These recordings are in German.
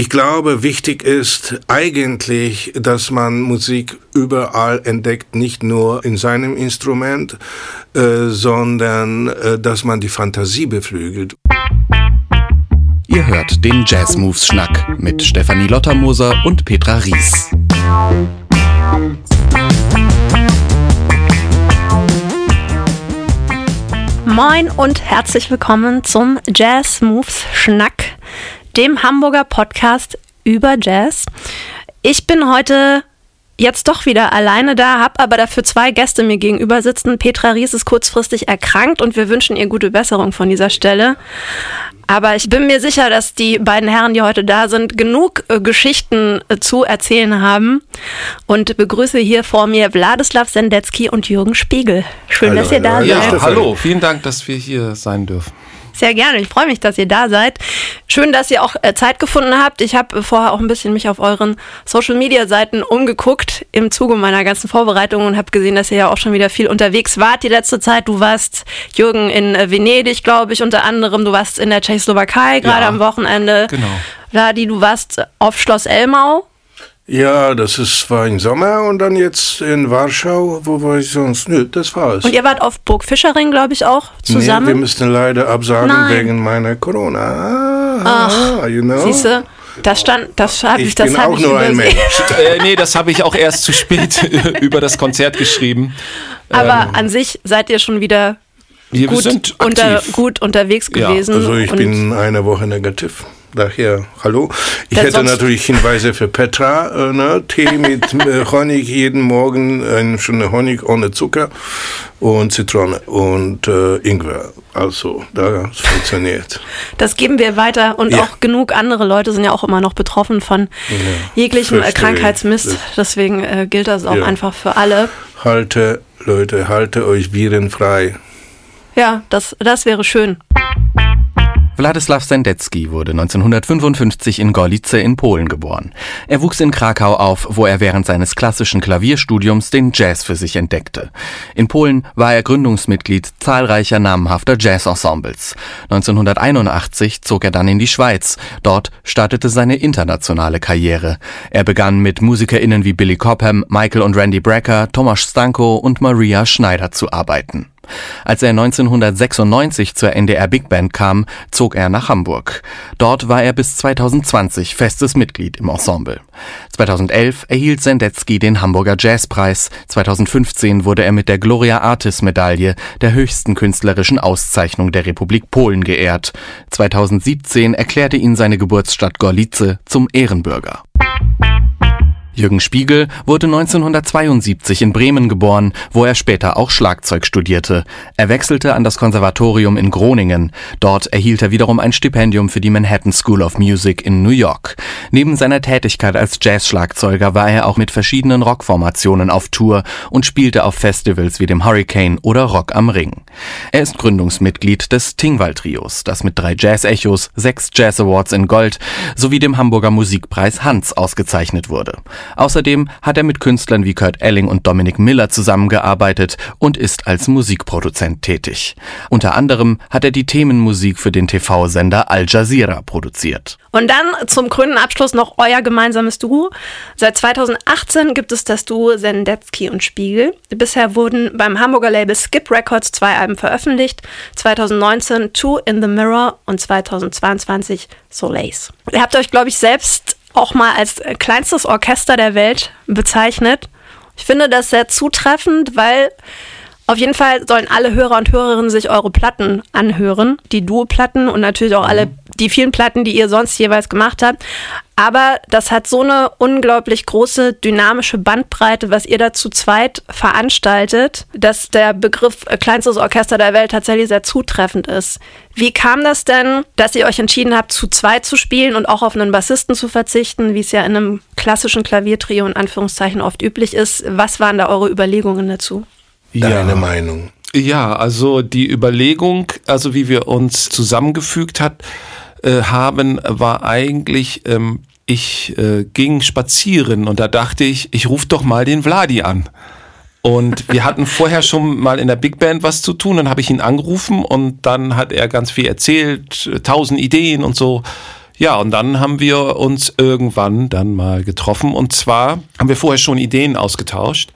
Ich glaube, wichtig ist eigentlich, dass man Musik überall entdeckt, nicht nur in seinem Instrument, äh, sondern äh, dass man die Fantasie beflügelt. Ihr hört den Jazz Moves Schnack mit Stefanie Lottermoser und Petra Ries. Moin und herzlich willkommen zum Jazz Moves Schnack, dem Hamburger Podcast über Jazz. Ich bin heute jetzt doch wieder alleine da, habe aber dafür zwei Gäste mir gegenüber sitzen. Petra Ries ist kurzfristig erkrankt und wir wünschen ihr gute Besserung von dieser Stelle. Aber ich bin mir sicher, dass die beiden Herren, die heute da sind, genug äh, Geschichten äh, zu erzählen haben. Und begrüße hier vor mir Wladislav Sendecki und Jürgen Spiegel. Schön, hallo, dass ihr da hallo, seid. Ja, hallo, vielen Dank, dass wir hier sein dürfen. Sehr gerne. Ich freue mich, dass ihr da seid. Schön, dass ihr auch äh, Zeit gefunden habt. Ich habe vorher auch ein bisschen mich auf euren Social Media Seiten umgeguckt im Zuge meiner ganzen Vorbereitung und habe gesehen, dass ihr ja auch schon wieder viel unterwegs wart die letzte Zeit. Du warst Jürgen in äh, Venedig, glaube ich, unter anderem. Du warst in der Tschechoslowakei gerade ja, am Wochenende. Genau. Ladi, du warst auf Schloss Elmau. Ja, das ist, war im Sommer und dann jetzt in Warschau. Wo war ich sonst? Nö, das war es. Und ihr wart auf Burg Fischering, glaube ich, auch zusammen? Nee, wir müssten leider absagen Nein. wegen meiner Corona. Ach, you know? siehste, das stand, das habe ich, ich, das bin auch ich nur ein Mensch. äh, nee, das habe ich auch erst zu spät über das Konzert geschrieben. Aber ähm, an sich seid ihr schon wieder gut, unter, gut unterwegs gewesen. Ja, also ich bin eine Woche negativ daher hallo. Ich Denn hätte natürlich Hinweise für Petra, äh, ne? Tee mit äh, Honig jeden Morgen, eine schöne Honig ohne Zucker und Zitrone und äh, Ingwer. Also, das funktioniert. Das geben wir weiter und ja. auch genug andere Leute sind ja auch immer noch betroffen von ja, jeglichem äh, Krankheitsmist. Deswegen äh, gilt das auch ja. einfach für alle. Halte, Leute, halte euch virenfrei. Ja, das, das wäre schön. Wladislaw Sendecki wurde 1955 in Gorlice in Polen geboren. Er wuchs in Krakau auf, wo er während seines klassischen Klavierstudiums den Jazz für sich entdeckte. In Polen war er Gründungsmitglied zahlreicher namhafter Jazzensembles. 1981 zog er dann in die Schweiz. Dort startete seine internationale Karriere. Er begann mit MusikerInnen wie Billy Cobham, Michael und Randy Brecker, Tomasz Stanko und Maria Schneider zu arbeiten. Als er 1996 zur NDR Big Band kam, zog er nach Hamburg. Dort war er bis 2020 festes Mitglied im Ensemble. 2011 erhielt Sendecki den Hamburger Jazzpreis. 2015 wurde er mit der Gloria Artis Medaille, der höchsten künstlerischen Auszeichnung der Republik Polen, geehrt. 2017 erklärte ihn seine Geburtsstadt Gorlice zum Ehrenbürger. Jürgen Spiegel wurde 1972 in Bremen geboren, wo er später auch Schlagzeug studierte. Er wechselte an das Konservatorium in Groningen. Dort erhielt er wiederum ein Stipendium für die Manhattan School of Music in New York. Neben seiner Tätigkeit als Jazzschlagzeuger war er auch mit verschiedenen Rockformationen auf Tour und spielte auf Festivals wie dem Hurricane oder Rock am Ring. Er ist Gründungsmitglied des Tingwall Trios, das mit drei Jazz-Echos, sechs Jazz Awards in Gold sowie dem Hamburger Musikpreis Hans ausgezeichnet wurde. Außerdem hat er mit Künstlern wie Kurt Elling und Dominic Miller zusammengearbeitet und ist als Musikproduzent tätig. Unter anderem hat er die Themenmusik für den TV-Sender Al Jazeera produziert. Und dann zum grünen Abschluss noch euer gemeinsames Duo. Seit 2018 gibt es das Duo Sendecki und Spiegel. Bisher wurden beim Hamburger Label Skip Records zwei Alben veröffentlicht. 2019 Two in the Mirror und 2022 Soleils. Ihr habt euch, glaube ich, selbst auch mal als kleinstes Orchester der Welt bezeichnet. Ich finde das sehr zutreffend, weil auf jeden Fall sollen alle Hörer und Hörerinnen sich eure Platten anhören, die Duo-Platten und natürlich auch alle die vielen Platten, die ihr sonst jeweils gemacht habt. Aber das hat so eine unglaublich große dynamische Bandbreite, was ihr da zu zweit veranstaltet, dass der Begriff kleinstes Orchester der Welt tatsächlich sehr zutreffend ist. Wie kam das denn, dass ihr euch entschieden habt, zu zweit zu spielen und auch auf einen Bassisten zu verzichten, wie es ja in einem klassischen Klaviertrio in Anführungszeichen oft üblich ist? Was waren da eure Überlegungen dazu? Deine ja. Meinung? Ja, also die Überlegung, also wie wir uns zusammengefügt hat, äh, haben, war eigentlich, ähm, ich äh, ging spazieren und da dachte ich, ich rufe doch mal den Vladi an. Und wir hatten vorher schon mal in der Big Band was zu tun, dann habe ich ihn angerufen und dann hat er ganz viel erzählt, tausend Ideen und so. Ja, und dann haben wir uns irgendwann dann mal getroffen. Und zwar haben wir vorher schon Ideen ausgetauscht.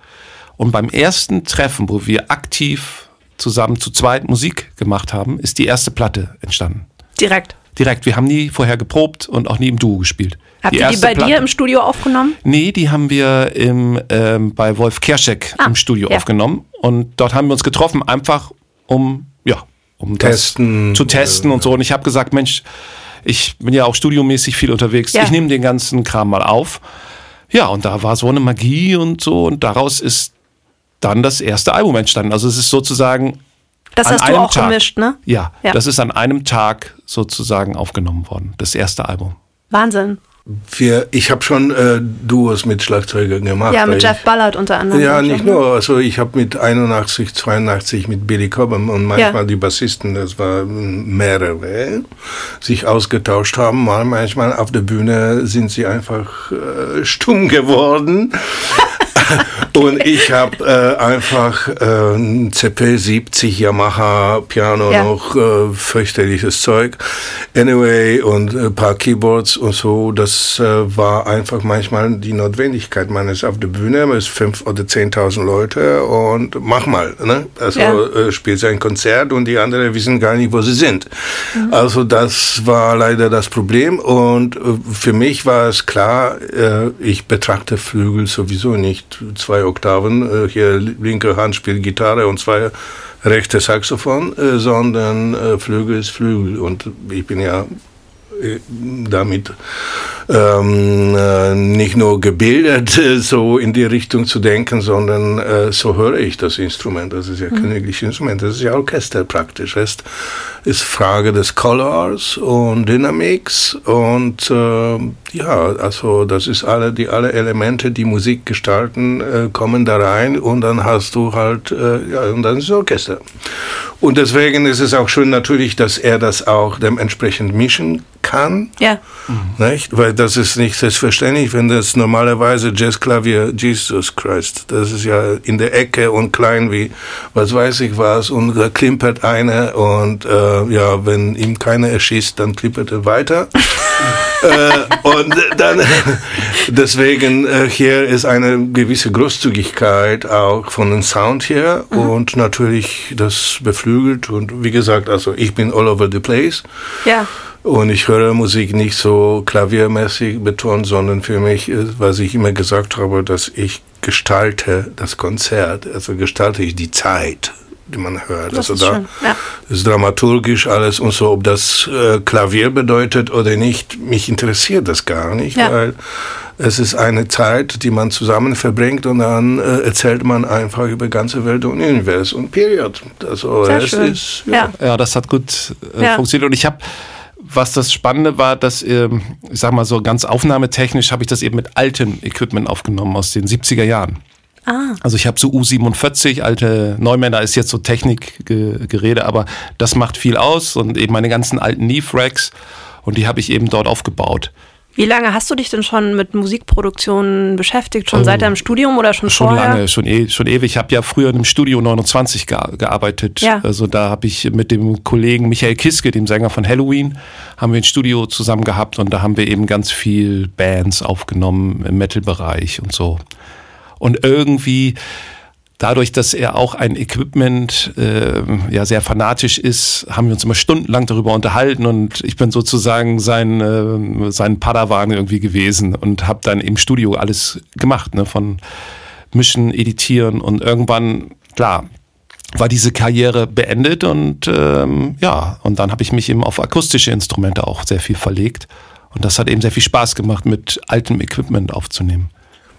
Und beim ersten Treffen, wo wir aktiv zusammen zu zweit Musik gemacht haben, ist die erste Platte entstanden. Direkt. Direkt. Wir haben nie vorher geprobt und auch nie im Duo gespielt. Habt ihr die bei Platte, dir im Studio aufgenommen? Nee, die haben wir im, ähm, bei Wolf Kerschek ah, im Studio ja. aufgenommen. Und dort haben wir uns getroffen, einfach um, ja, um testen, das zu testen äh, und so. Und ich habe gesagt, Mensch, ich bin ja auch studiomäßig viel unterwegs. Ja. Ich nehme den ganzen Kram mal auf. Ja, und da war so eine Magie und so. Und daraus ist dann das erste Album entstanden. Also es ist sozusagen. Das hast du auch Tag, gemischt, ne? Ja, ja, das ist an einem Tag sozusagen aufgenommen worden, das erste Album. Wahnsinn. Wir, ich habe schon äh, Duos mit Schlagzeugern gemacht. Ja, mit Jeff Ballard unter anderem. Ja, nicht ne? nur. Also ich habe mit 81, 82 mit Billy Cobham und manchmal ja. die Bassisten, das waren mehrere, sich ausgetauscht haben. Mal manchmal auf der Bühne sind sie einfach äh, stumm geworden. und ich habe äh, einfach äh, ein CP70 Yamaha Piano ja. noch, äh, fürchterliches Zeug. Anyway, und ein paar Keyboards und so. Das äh, war einfach manchmal die Notwendigkeit. Man ist auf der Bühne, man ist fünf oder zehntausend Leute und mach mal. Ne? Also ja. äh, spielt ein Konzert und die anderen wissen gar nicht, wo sie sind. Mhm. Also das war leider das Problem. Und äh, für mich war es klar, ich betrachte Flügel sowieso nicht zwei Oktaven. Äh, hier linke Hand spielt Gitarre und zwei rechte Saxophon, äh, sondern äh, Flügel ist Flügel. Und ich bin ja damit ähm, äh, nicht nur gebildet, äh, so in die Richtung zu denken, sondern äh, so höre ich das Instrument. Das ist ja mhm. königliches Instrument, das ist ja Orchester praktisch. Es ist Frage des Colors und Dynamics und äh, ja, also das ist alle, die alle Elemente, die Musik gestalten, äh, kommen da rein und dann hast du halt, ja, und dann ist es Orchester. Und deswegen ist es auch schön natürlich, dass er das auch dementsprechend mischen kann. Ja. Nicht? Weil das ist nicht selbstverständlich, wenn das normalerweise Jazzklavier, Jesus Christ, das ist ja in der Ecke und klein wie was weiß ich was und da klimpert einer und äh, ja, wenn ihm keiner erschießt, dann klimpert er weiter. äh, und dann deswegen äh, hier ist eine gewisse Großzügigkeit auch von dem Sound her mhm. und natürlich das beflügelt und wie gesagt, also ich bin all over the place. Ja. Und ich höre Musik nicht so klaviermäßig betont, sondern für mich, ist, was ich immer gesagt habe, dass ich gestalte das Konzert, also gestalte ich die Zeit, die man hört. Das also da ja. ist dramaturgisch alles und so, ob das äh, Klavier bedeutet oder nicht, mich interessiert das gar nicht, ja. weil es ist eine Zeit, die man zusammen verbringt und dann äh, erzählt man einfach über ganze Welt und Universum und Period. Also Sehr es schön. ist ja. ja. das hat gut äh, funktioniert und ich habe was das Spannende war, dass, ähm, ich sag mal so ganz aufnahmetechnisch habe ich das eben mit altem Equipment aufgenommen aus den 70er Jahren. Ah. Also ich habe so U47, alte Neumänner ist jetzt so Technikgerede, aber das macht viel aus und eben meine ganzen alten Neve-Racks und die habe ich eben dort aufgebaut. Wie lange hast du dich denn schon mit Musikproduktion beschäftigt? Schon oh, seit deinem Studium oder schon, schon vorher? Schon lange, schon, e schon ewig. Ich habe ja früher in einem Studio 29 ge gearbeitet. Ja. Also da habe ich mit dem Kollegen Michael Kiske, dem Sänger von Halloween, haben wir ein Studio zusammen gehabt und da haben wir eben ganz viel Bands aufgenommen im Metal-Bereich und so. Und irgendwie dadurch, dass er auch ein Equipment äh, ja sehr fanatisch ist, haben wir uns immer stundenlang darüber unterhalten und ich bin sozusagen sein äh, sein Padawan irgendwie gewesen und habe dann im Studio alles gemacht, ne, von mischen, editieren und irgendwann klar war diese Karriere beendet und ähm, ja und dann habe ich mich eben auf akustische Instrumente auch sehr viel verlegt und das hat eben sehr viel Spaß gemacht, mit altem Equipment aufzunehmen.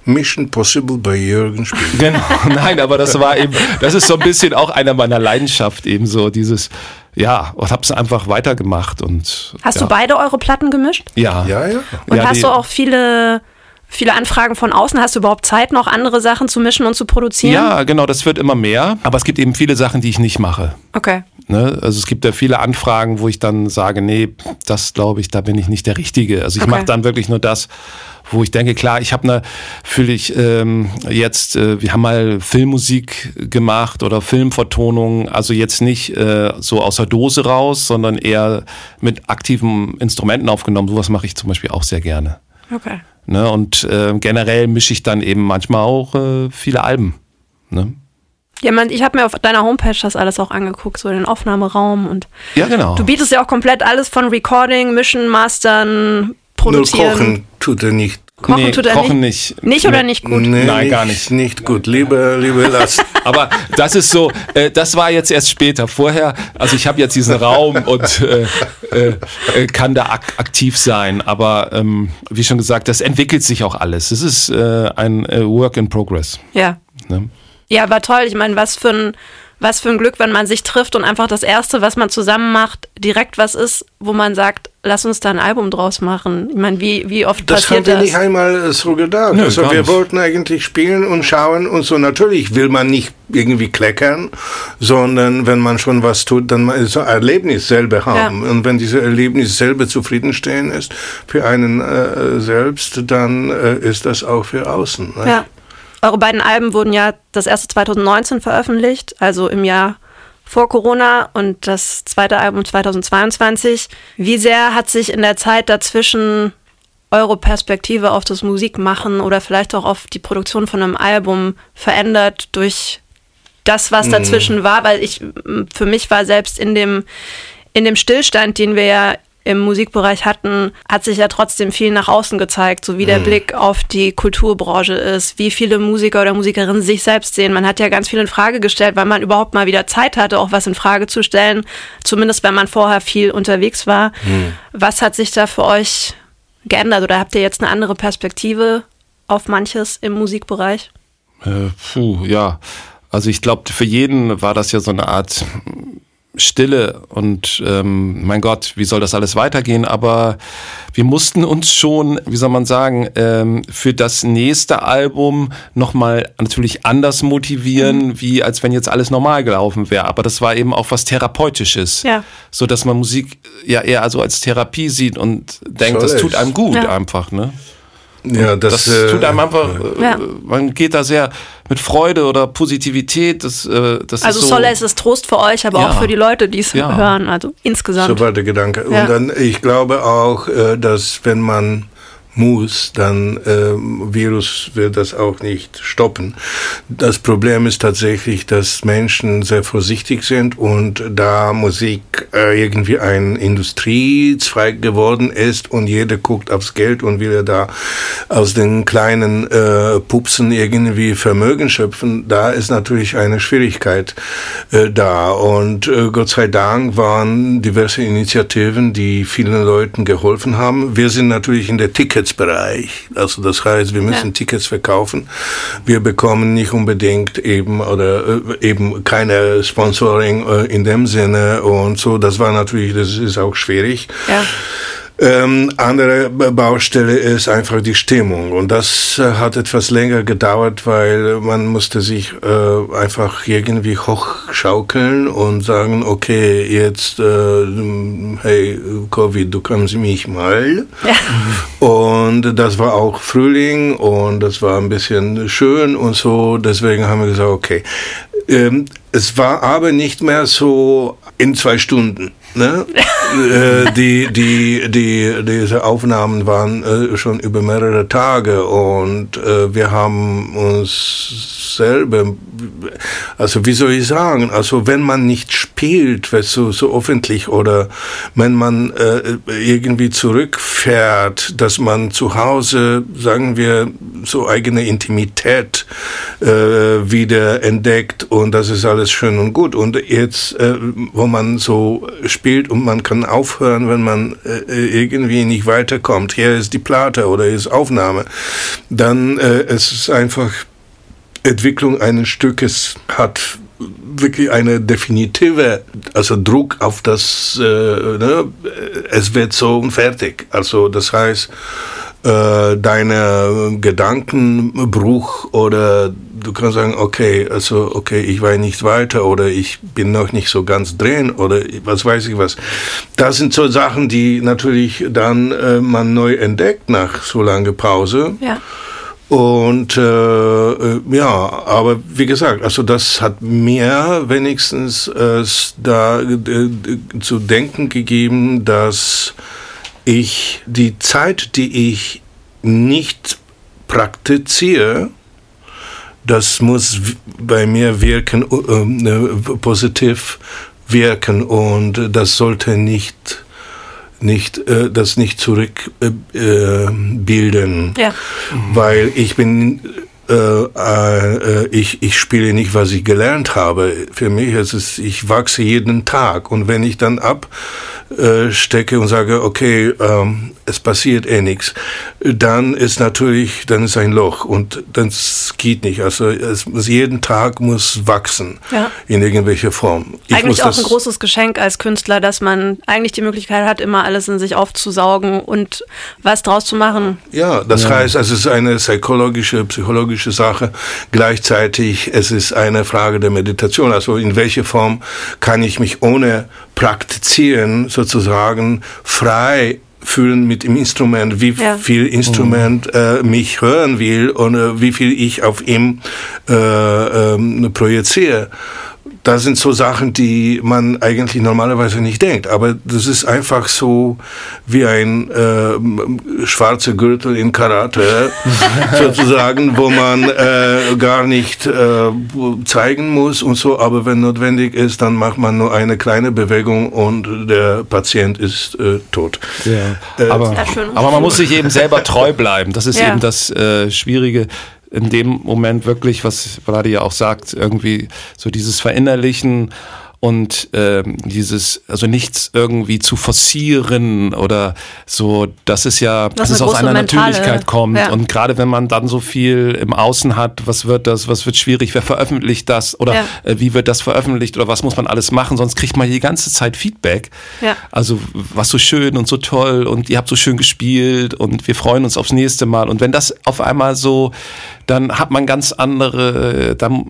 Mission Possible bei Jürgen Spiel. Genau, nein, aber das war eben, das ist so ein bisschen auch einer meiner Leidenschaft, eben so dieses, ja, und hab's einfach weitergemacht und. Hast ja. du beide eure Platten gemischt? Ja. Ja, ja. Und ja, hast du auch viele viele Anfragen von außen. Hast du überhaupt Zeit, noch andere Sachen zu mischen und zu produzieren? Ja, genau, das wird immer mehr. Aber es gibt eben viele Sachen, die ich nicht mache. Okay. Ne? Also es gibt ja viele Anfragen, wo ich dann sage, nee, das glaube ich, da bin ich nicht der Richtige. Also ich Okay. mache dann wirklich nur das, wo ich denke, klar, ich habe eine, fühle ich ähm, jetzt, äh, wir haben mal Filmmusik gemacht oder Filmvertonung, also jetzt nicht äh, so aus der Dose raus, sondern eher mit aktiven Instrumenten aufgenommen. Sowas mache ich zum Beispiel auch sehr gerne. Okay. Ne? Und äh, generell mische ich dann eben manchmal auch äh, viele Alben. Ne? Ja, man, ich habe mir auf deiner Homepage das alles auch angeguckt, so den Aufnahmeraum und Ja, genau. du bietest ja auch komplett alles von Recording, Mischen, Mastern, Nur Produzieren. kochen tut er nicht. Kochen nee, tut er kochen nicht. nicht. Nicht oder Nee. nicht gut? Nee, Nein, gar nicht. Nicht gut. Lieber, lieber lass. Aber das ist so, äh, das war jetzt erst später. Vorher, also ich habe jetzt diesen Raum und äh, äh, äh, kann da ak aktiv sein. Aber ähm, wie schon gesagt, das entwickelt sich auch alles. Es ist äh, ein äh, Work in Progress. Ja. Ne? Ja, war toll. Ich meine, was für ein was für ein Glück, wenn man sich trifft und einfach das erste, was man zusammen macht, direkt was ist, wo man sagt, lass uns da ein Album draus machen. Ich meine, wie, wie oft Das haben passiert wir das? nicht einmal so gedacht. Nö, also wir nicht. wollten eigentlich spielen und schauen und so. Natürlich will man nicht irgendwie kleckern, sondern wenn man schon was tut, dann so ein Erlebnis selber haben. Ja. Und wenn dieses Erlebnis selber zufriedenstellen ist für einen äh, selbst, dann äh, ist das auch für außen. Ne? Ja. Eure beiden Alben wurden ja das erste 2019 veröffentlicht, also im Jahr vor Corona und das zweite Album 2022. Wie sehr hat sich in der Zeit dazwischen eure Perspektive auf das Musikmachen oder vielleicht auch auf die Produktion von einem Album verändert durch das, was dazwischen war? Weil ich, für mich war selbst in dem, in dem Stillstand, den wir ja im Musikbereich hatten, hat sich ja trotzdem viel nach außen gezeigt, so wie der Blick auf die Kulturbranche ist, wie viele Musiker oder Musikerinnen sich selbst sehen. Man hat ja ganz viel in Frage gestellt, weil man überhaupt mal wieder Zeit hatte, auch was in Frage zu stellen, zumindest wenn man vorher viel unterwegs war. Was hat sich da für euch geändert oder habt ihr jetzt eine andere Perspektive auf manches im Musikbereich? Äh, puh, ja. Also ich glaube, für jeden war das ja so eine Art Stille und ähm, mein Gott, wie soll das alles weitergehen? Aber wir mussten uns schon, wie soll man sagen, ähm, für das nächste Album nochmal natürlich anders motivieren, wie als wenn jetzt alles normal gelaufen wäre. Aber das war eben auch was Therapeutisches. Ja. So dass man Musik ja eher also als Therapie sieht und denkt, Soll das tut einem gut Ja. einfach, ne? Ja, das, Das äh, tut einem einfach, äh, Ja. man geht da sehr mit Freude oder Positivität. Das, äh, das Also ist so, Solace ist Trost für euch, aber Ja. auch für die Leute, die es Ja. hören, also insgesamt. War der Gedanke. Ja. Und dann, ich glaube auch, äh, dass wenn man muss, dann ähm, Virus wird das auch nicht stoppen. Das Problem ist tatsächlich, dass Menschen sehr vorsichtig sind und da Musik äh, irgendwie ein Industriezweig geworden ist und jeder guckt aufs Geld und will da aus den kleinen äh, Pupsen irgendwie Vermögen schöpfen, da ist natürlich eine Schwierigkeit äh, da. Und äh, Gott sei Dank waren diverse Initiativen, die vielen Leuten geholfen haben. Wir sind natürlich in der Ticketsbereich. Also das heißt, wir müssen Ja. Tickets verkaufen. Wir bekommen nicht unbedingt eben oder äh, eben keine Sponsoring äh, in dem Sinne und so. Das war natürlich, das ist auch schwierig. Ja. Ähm, andere Ba- Baustelle ist einfach die Stimmung und das äh, hat etwas länger gedauert, weil man musste sich äh, einfach irgendwie hochschaukeln und sagen, okay, jetzt, äh, hey, Covid, du kannst mich mal. Und das war auch Frühling und das war ein bisschen schön und so, deswegen haben wir gesagt, okay. Ähm, es war aber nicht mehr so in zwei Stunden. Ne? äh, die, die, die, diese Aufnahmen waren äh, schon über mehrere Tage und äh, wir haben uns selber, also wie soll ich sagen, also wenn man nicht spielt, weißt du, so öffentlich oder wenn man äh, irgendwie zurückfährt, dass man zu Hause, sagen wir, so eigene Intimität äh, wieder entdeckt und das ist alles schön und gut. Und jetzt, äh, wo man so spielt und man kann aufhören, wenn man äh, irgendwie nicht weiterkommt, hier ist die Platte oder hier ist Aufnahme, dann äh, es ist einfach Entwicklung eines Stückes hat wirklich eine definitive, also Druck auf das, äh, ne, es wird so und fertig. Also das heißt, äh, deine Gedankenbruch oder du kannst sagen, okay, also okay, ich war nicht weiter oder ich bin noch nicht so ganz drin oder was weiß ich was. Das sind so Sachen, die natürlich dann äh, man neu entdeckt nach so langer Pause. Ja. Und äh, äh, ja, aber wie gesagt, also das hat mir wenigstens äh, da äh, zu denken gegeben, dass ich die Zeit, die ich nicht praktiziere, das muss bei mir wirken, äh, positiv wirken und das sollte nicht nicht äh, das nicht zurückbilden, äh, ja. weil ich bin äh, äh, ich, ich spiele nicht, was ich gelernt habe. Für mich ist es, ich wachse jeden Tag. Und wenn ich dann abstecke und sage, okay, ähm, es passiert eh nichts, dann ist natürlich, dann ist ein Loch und das geht nicht. Also es muss jeden Tag muss wachsen ja. in irgendwelcher Form. Ich eigentlich auch ein großes Geschenk als Künstler, dass man eigentlich die Möglichkeit hat, immer alles in sich aufzusaugen und was draus zu machen. Ja, das ja. heißt, es ist eine psychologische, psychologische Sache. Gleichzeitig es ist eine Frage der Meditation. Also in welcher Form kann ich mich ohne Praktizieren sozusagen frei fühlen mit dem Instrument, wie ja. viel Instrument mhm. äh, mich hören will und äh, wie viel ich auf ihm äh, ähm, projiziere das sind so Sachen, die man eigentlich normalerweise nicht denkt. Aber das ist einfach so wie ein äh, schwarzer Gürtel in Karate, sozusagen, wo man äh, gar nicht äh, zeigen muss und so. Aber wenn notwendig ist, dann macht man nur eine kleine Bewegung und der Patient ist äh, tot. Ja. Äh, aber, aber man muss sich eben selber treu bleiben. Das ist ja. eben das äh, Schwierige in dem Moment wirklich, was Vladi ja auch sagt, irgendwie so dieses Verinnerlichen und ähm, dieses, also nichts irgendwie zu forcieren oder so, das ist ja, das dass es aus einer mentale, Natürlichkeit kommt. Ja. Und gerade wenn man dann so viel im Außen hat, was wird das, was wird schwierig, wer veröffentlicht das oder ja. äh, wie wird das veröffentlicht oder was muss man alles machen, sonst kriegt man die ganze Zeit Feedback. Ja. Also was so schön und so toll und ihr habt so schön gespielt und wir freuen uns aufs nächste Mal. Und wenn das auf einmal so dann hat man ganz andere, dann,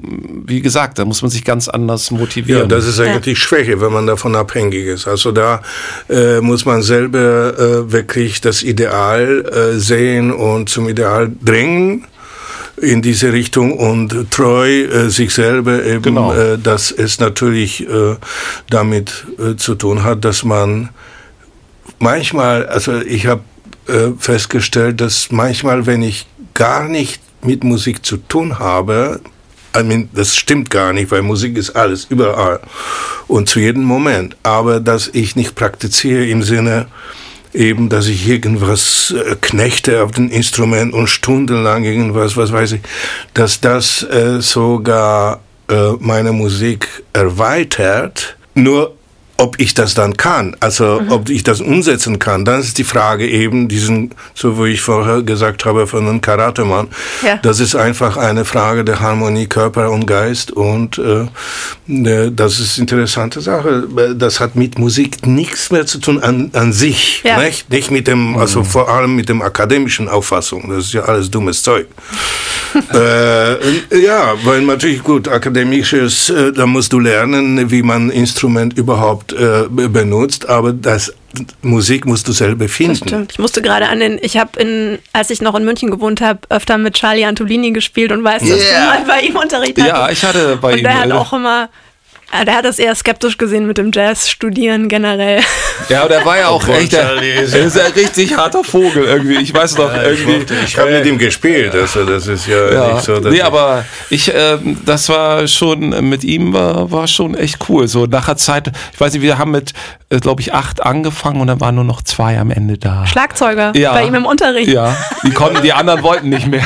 wie gesagt, da muss man sich ganz anders motivieren. Ja, das ist eigentlich ja. Schwäche, wenn man davon abhängig ist. Also da äh, muss man selber äh, wirklich das Ideal äh, sehen und zum Ideal drängen in diese Richtung und treu äh, sich selber eben, genau. äh, dass es natürlich äh, damit äh, zu tun hat, dass man manchmal, also ich habe äh, festgestellt, dass manchmal, wenn ich gar nicht mit Musik zu tun habe, I mean, das stimmt gar nicht, weil Musik ist alles, überall und zu jedem Moment. Aber dass ich nicht praktiziere im Sinne, eben, dass ich irgendwas äh, knechte auf dem Instrument und stundenlang irgendwas, was weiß ich, dass das äh, sogar äh, meine Musik erweitert. Nur ob ich das dann kann, also mhm. ob ich das umsetzen kann, dann ist die Frage eben diesen, so wie ich vorher gesagt habe, von einem Karatemann. Ja. Das ist einfach eine Frage der Harmonie Körper und Geist und äh, ne, das ist eine interessante Sache. Das hat mit Musik nichts mehr zu tun an, an sich, ja. nicht? nicht mit dem, also mhm. vor allem mit dem akademischen Auffassung. Das ist ja alles dummes Zeug. äh, ja, weil natürlich gut akademisches, äh, da musst du lernen, wie man Instrument überhaupt überhaupt äh, benutzt, aber das Musik musst du selber finden. Das stimmt. Ich musste gerade an den, ich habe in, als ich noch in München gewohnt habe, öfter mit Charlie Antolini gespielt und weiß, dass yeah. du mal bei ihm Unterricht hattest. Ja, ich hatte bei und ihm. Der hat auch immer der hat das eher skeptisch gesehen mit dem Jazz-Studieren generell. Ja, und er war ja auch echt, er ist ein richtig harter Vogel irgendwie. Ich weiß noch, ja, irgendwie. Ich, ich habe mit ihm gespielt, also das ist ja, ja. nicht so. Nee, aber ich, äh, das war schon, mit ihm war, war schon echt cool. So nach der Zeit, ich weiß nicht, wir haben mit, äh, glaube ich, acht angefangen und dann waren nur noch zwei am Ende da. Schlagzeuger ja. bei ihm im Unterricht. Ja, die konnten, die anderen wollten nicht mehr.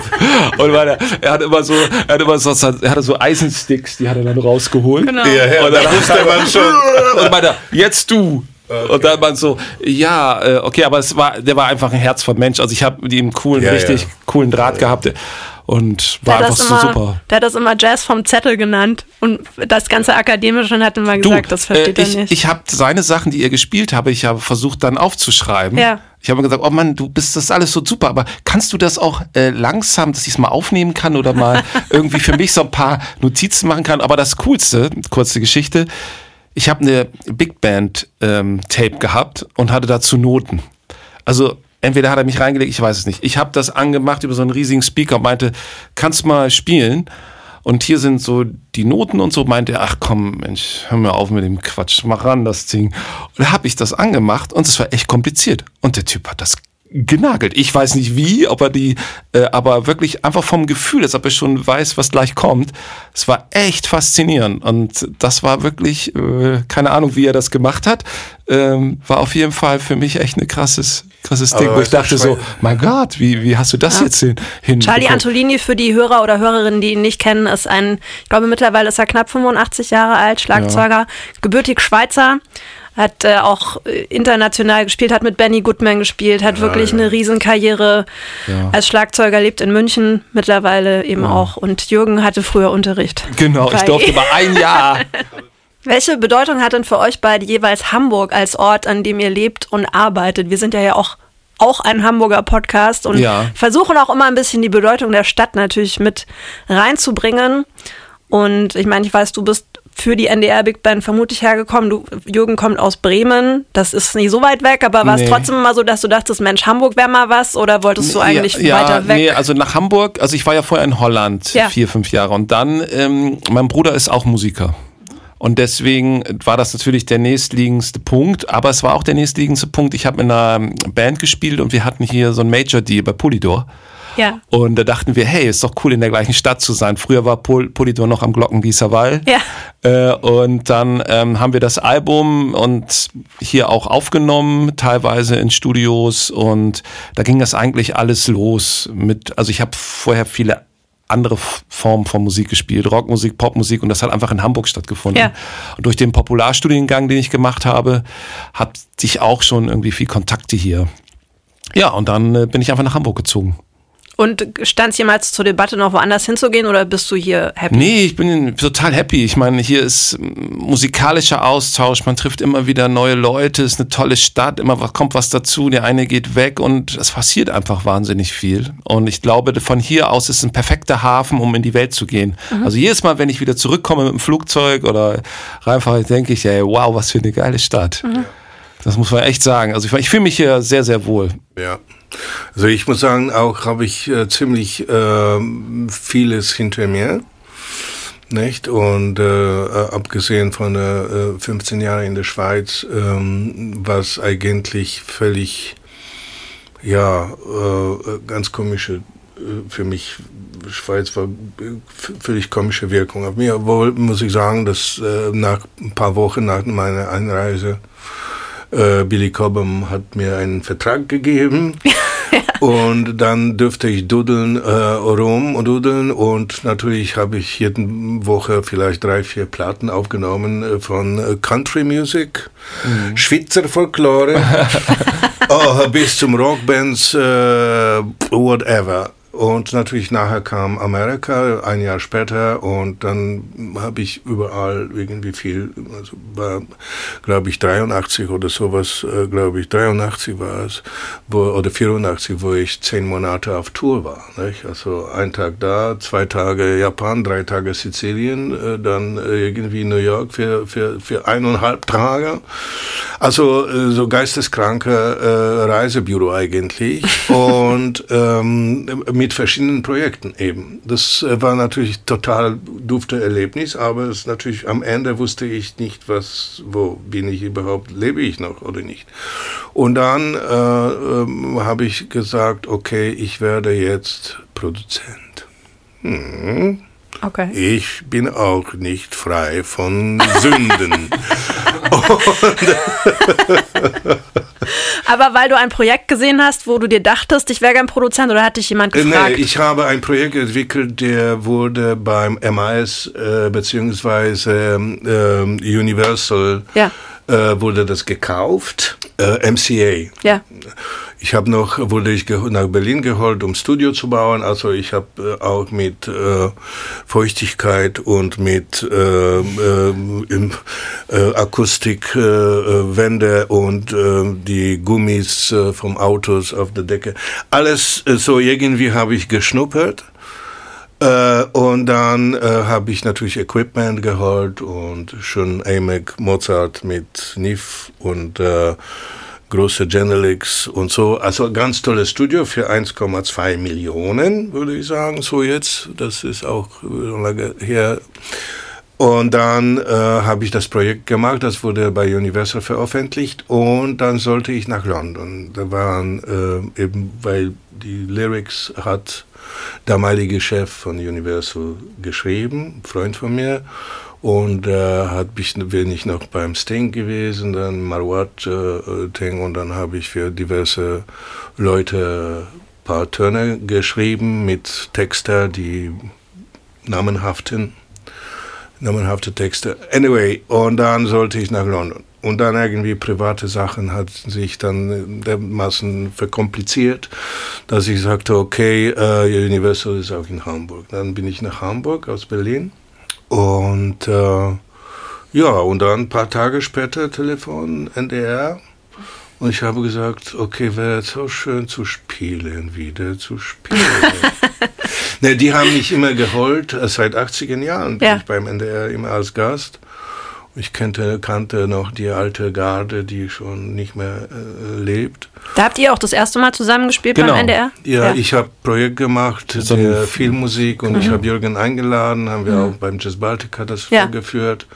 und weil er, er hat immer so, er hat immer so, er hatte so Eisensticks, die hat er dann rausgeholt geholt. Genau. Ja, ja, und dann wusste man schon. Und meinte, jetzt du. Okay. Und dann man so, ja, äh, okay, aber es war, der war einfach ein Herz von Mensch. Also ich habe mit ihm einen coolen, ja, richtig ja. coolen Draht gehabt und war einfach so immer, super. Der hat das immer Jazz vom Zettel genannt und das ganze Akademische hat immer gesagt, du, das versteht äh, ich, er nicht. Ich habe seine Sachen, die ihr gespielt habe, ich habe versucht dann aufzuschreiben. Ja. Ich habe gesagt, oh Mann, du bist das alles so super, aber kannst du das auch äh, langsam, dass ich es mal aufnehmen kann oder mal irgendwie für mich so ein paar Notizen machen kann? Aber das Coolste, kurze Geschichte, ich habe eine Big Band ähm, Tape gehabt und hatte dazu Noten. Also entweder hat er mich reingelegt, ich weiß es nicht. Ich habe das angemacht über so einen riesigen Speaker und meinte, kannst du mal spielen? Und hier sind so die Noten und so, meinte er, ach komm, Mensch, hör mir auf mit dem Quatsch, mach ran das Ding. Und da habe ich das angemacht und es war echt kompliziert. Und der Typ hat das genagelt. Ich weiß nicht wie, ob er die, äh, aber wirklich einfach vom Gefühl, als ob er schon weiß, was gleich kommt. Es war echt faszinierend und das war wirklich, äh, keine Ahnung, wie er das gemacht hat, ähm, war auf jeden Fall für mich echt ein krasses, krasses Ding, wo ich dachte so, mein Gott, wie, wie hast du das ja. jetzt hin? hin Charlie Antolini für die Hörer oder Hörerinnen, die ihn nicht kennen, ist ein, ich glaube mittlerweile ist er knapp 85 Jahre alt, Schlagzeuger, ja. gebürtig Schweizer hat äh, auch äh, international gespielt, hat mit Benny Goodman gespielt, hat ja, wirklich ja. eine Riesenkarriere ja. als Schlagzeuger, lebt in München mittlerweile eben auch. Und Jürgen hatte früher Unterricht. Genau, ich durfte mal ein Jahr. Welche Bedeutung hat denn für euch beide jeweils Hamburg als Ort, an dem ihr lebt und arbeitet? Wir sind ja ja auch auch ein Hamburger Podcast und versuchen auch immer ein bisschen die Bedeutung der Stadt natürlich mit reinzubringen. Und ich meine, ich weiß, du bist für die NDR Big Band vermutlich hergekommen. Du, Jürgen kommt aus Bremen, das ist nicht so weit weg, aber war es nee. trotzdem immer so, dass du dachtest, Mensch, Hamburg wäre mal was oder wolltest du eigentlich ja, weiter weg? Nee, also nach Hamburg, also ich war ja vorher in Holland, ja. vier, fünf Jahre und dann, ähm, mein Bruder ist auch Musiker. Und deswegen war das natürlich der nächstliegendste Punkt, aber es war auch der nächstliegendste Punkt. Ich habe in einer Band gespielt und wir hatten hier so ein Major-Deal bei Polydor. Ja. Und da dachten wir, hey, ist doch cool, in der gleichen Stadt zu sein. Früher war Pol Polydor noch am Glockengießer Wall. Ja. Äh, und dann ähm, haben wir das Album und hier auch aufgenommen, teilweise in Studios. Und da ging das eigentlich alles los mit, also ich habe vorher viele andere Formen von Musik gespielt, Rockmusik, Popmusik und das hat einfach in Hamburg stattgefunden. Ja. Und durch den Popularstudiengang, den ich gemacht habe, hatte ich auch schon irgendwie viel Kontakte hier. Ja, und dann äh, bin ich einfach nach Hamburg gezogen. Und stand es jemals zur Debatte, noch woanders hinzugehen oder bist du hier happy? Nee, ich bin total happy. Ich meine, hier ist musikalischer Austausch, man trifft immer wieder neue Leute, es ist eine tolle Stadt, immer was, kommt was dazu, der eine geht weg und es passiert einfach wahnsinnig viel. Und ich glaube, von hier aus ist es ein perfekter Hafen, um in die Welt zu gehen. Mhm. Also jedes Mal, wenn ich wieder zurückkomme mit dem Flugzeug oder reinfahre, denke ich, ey, wow, was für eine geile Stadt. Mhm. Das muss man echt sagen. Also ich, ich fühle mich hier sehr, sehr wohl. Ja. Also ich muss sagen, auch habe ich äh, ziemlich äh, vieles hinter mir. Nicht? Und äh, äh abgesehen von äh, 15 Jahren in der Schweiz, ähm, was eigentlich völlig, ja, äh, ganz komische, äh, für mich, Schweiz war völlig komische Wirkung auf mir. Obwohl muss ich sagen, dass äh, nach ein paar Wochen nach meiner Einreise äh, Billy Cobham hat mir einen Vertrag gegeben. Und dann dürfte ich dudeln, äh, rum und dudeln und natürlich habe ich jede Woche vielleicht drei, vier Platten aufgenommen äh, von äh, Country Music, mhm. Schweizer Folklore, oh, bis zum Rockbands, äh, whatever. Und natürlich nachher kam Amerika, ein Jahr später, und dann habe ich überall irgendwie viel, also war, glaube ich, 83 oder sowas, äh, glaube ich, 83 war es, wo, oder 84, wo ich zehn Monate auf Tour war. Nicht? Also ein Tag da, zwei Tage Japan, drei Tage Sizilien, äh, dann irgendwie New York für, für, für eineinhalb Tage. Also äh, so geisteskranke Reisebüro eigentlich. und ähm, mit verschiedenen Projekten eben. Das äh, war natürlich total dufte Erlebnis, aber es natürlich am Ende wusste ich nicht, was, wo bin ich überhaupt, lebe ich noch oder nicht. Und dann äh, äh, habe ich gesagt, okay, ich werde jetzt Produzent. Hm. Okay. Ich bin auch nicht frei von Sünden. Aber weil du ein Projekt gesehen hast, wo du dir dachtest, ich wäre gern Produzent oder hat dich jemand äh, gefragt? Nee, ich habe ein Projekt entwickelt, der wurde beim MIS äh, beziehungsweise äh, Universal ja. Äh, wurde das gekauft Äh, MCA. Ja. Ich habe noch, wurde ich nach Berlin geholt, um Studio zu bauen. Also ich habe äh, auch mit äh, Feuchtigkeit und mit äh, äh, äh, Akustik Wände und äh, die Gummis äh, vom Autos auf der Decke. Alles äh, so irgendwie habe ich geschnuppert. Äh, und dann äh, habe ich natürlich Equipment geholt und schon AMEC Mozart mit NIF und äh, große Genelix und so. Also ganz tolles Studio für 1,2 Millionen, würde ich sagen, so jetzt. Das ist auch lange her. Und dann äh, habe ich das Projekt gemacht, das wurde bei Universal veröffentlicht und dann sollte ich nach London. Da waren äh, eben, weil die Lyrics hat damalige Chef von Universal geschrieben, Freund von mir. Und äh, hat mich, bin ich noch beim Sting gewesen, dann Marwat äh, und dann habe ich für diverse Leute paar Töne geschrieben mit Texter, die namenhaften, namenhafte Texte. Anyway, und dann sollte ich nach London. Und dann irgendwie private Sachen hat sich dann dermaßen verkompliziert, dass ich sagte, okay, äh, Universal ist auch in Hamburg. Dann bin ich nach Hamburg aus Berlin und äh, ja, und dann ein paar Tage später Telefon NDR und ich habe gesagt, okay, wäre so schön zu spielen, wieder zu spielen. ne, die haben mich immer geholt, seit 80er Jahren bin Ja. ich beim NDR immer als Gast. Ich kannte, kannte noch die alte Garde, die schon nicht mehr äh, lebt. Da habt ihr auch das erste Mal zusammengespielt Genau. beim NDR? Ja, ich habe Projekt gemacht, So der Filmmusik und ich habe Jürgen eingeladen, haben wir auch beim Jazz Baltica das Ja. vorgeführt.